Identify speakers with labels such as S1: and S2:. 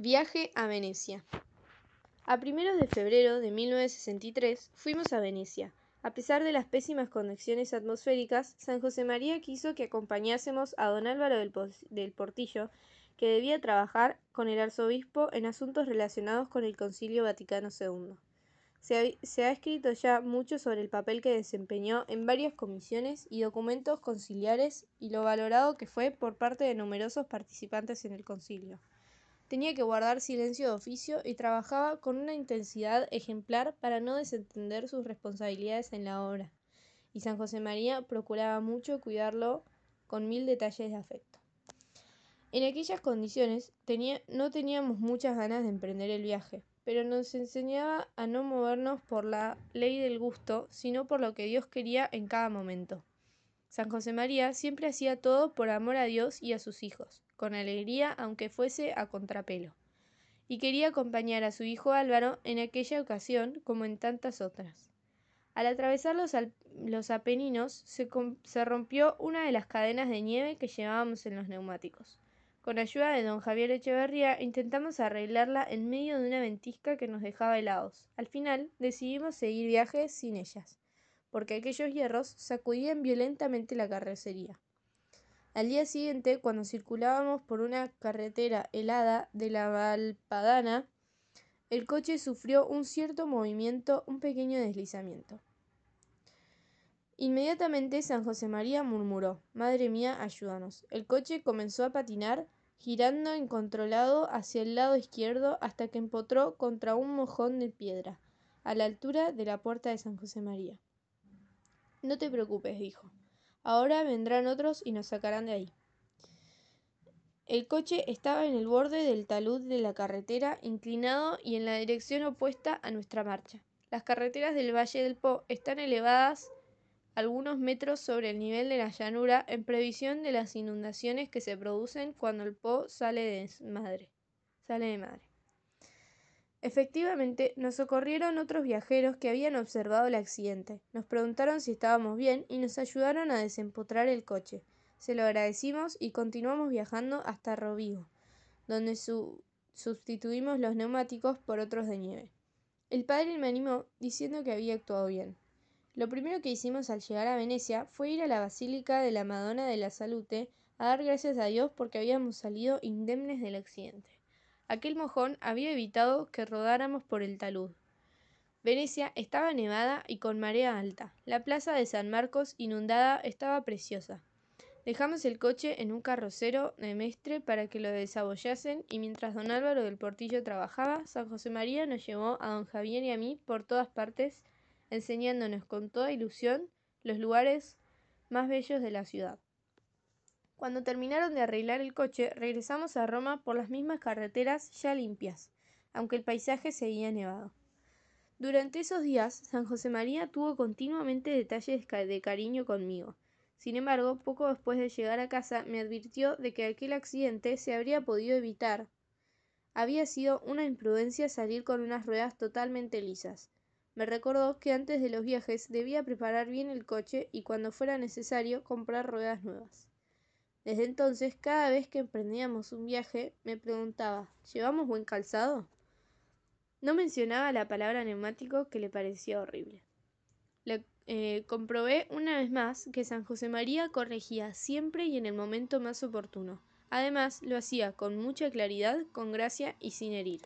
S1: Viaje a Venecia. A primeros de febrero de 1963 fuimos a Venecia. A pesar de las pésimas condiciones atmosféricas, San José María quiso que acompañásemos a don Álvaro del, Portillo, que debía trabajar con el arzobispo en asuntos relacionados con el Concilio Vaticano II. Se se ha, escrito ya mucho sobre el papel que desempeñó en varias comisiones y documentos conciliares y lo valorado que fue por parte de numerosos participantes en el concilio. Tenía que guardar silencio de oficio y trabajaba con una intensidad ejemplar para no desentender sus responsabilidades en la obra, y San José María procuraba mucho cuidarlo con mil detalles de afecto. En aquellas condiciones tenía, no teníamos muchas ganas de emprender el viaje, pero nos enseñaba a no movernos por la ley del gusto, sino por lo que Dios quería en cada momento. San José María siempre hacía todo por amor a Dios y a sus hijos, con alegría aunque fuese a contrapelo. Y quería acompañar a su hijo Álvaro en aquella ocasión como en tantas otras. Al atravesar los, los Apeninos se, rompió una de las cadenas de nieve que llevábamos en los neumáticos. Con ayuda de don Javier Echeverría intentamos arreglarla en medio de una ventisca que nos dejaba helados. Al final decidimos seguir viaje sin ellas porque aquellos hierros sacudían violentamente la carrocería. Al día siguiente, cuando circulábamos por una carretera helada de la Valpadana, el coche sufrió un cierto movimiento, un pequeño deslizamiento. Inmediatamente San José María murmuró Madre mía, ayúdanos. El coche comenzó a patinar, girando incontrolado hacia el lado izquierdo hasta que empotró contra un mojón de piedra, a la altura de la puerta de San José María. No te preocupes, dijo. Ahora vendrán otros y nos sacarán de ahí. El coche estaba en el borde del talud de la carretera, inclinado y en la dirección opuesta a nuestra marcha. Las carreteras del Valle del Po están elevadas algunos metros sobre el nivel de la llanura en previsión de las inundaciones que se producen cuando el Po sale de madre. Sale de madre. Efectivamente, nos socorrieron otros viajeros que habían observado el accidente. Nos preguntaron si estábamos bien y nos ayudaron a desempotrar el coche. Se lo agradecimos y continuamos viajando hasta Rovigo, donde sustituimos los neumáticos por otros de nieve. El padre me animó diciendo que había actuado bien. Lo primero que hicimos al llegar a Venecia fue ir a la Basílica de la Madonna de la Salute a dar gracias a Dios porque habíamos salido indemnes del accidente. Aquel mojón había evitado que rodáramos por el talud. Venecia estaba nevada y con marea alta. La plaza de San Marcos, inundada, estaba preciosa. Dejamos el coche en un carrocero de Mestre para que lo desabollasen y mientras don Álvaro del Portillo trabajaba, San José María nos llevó a don Javier y a mí por todas partes, enseñándonos con toda ilusión los lugares más bellos de la ciudad. Cuando terminaron de arreglar el coche, regresamos a Roma por las mismas carreteras ya limpias, aunque el paisaje seguía nevado. Durante esos días, San José María tuvo continuamente detalles de cariño conmigo. Sin embargo, poco después de llegar a casa, me advirtió de que aquel accidente se habría podido evitar. Había sido una imprudencia salir con unas ruedas totalmente lisas. Me recordó que antes de los viajes debía preparar bien el coche y cuando fuera necesario comprar ruedas nuevas. Desde entonces, cada vez que emprendíamos un viaje, me preguntaba ¿Llevamos buen calzado? No mencionaba la palabra neumático que le parecía horrible. Le, eh, comprobé una vez más que San José María corregía siempre y en el momento más oportuno. Además, lo hacía con mucha claridad, con gracia y sin herir.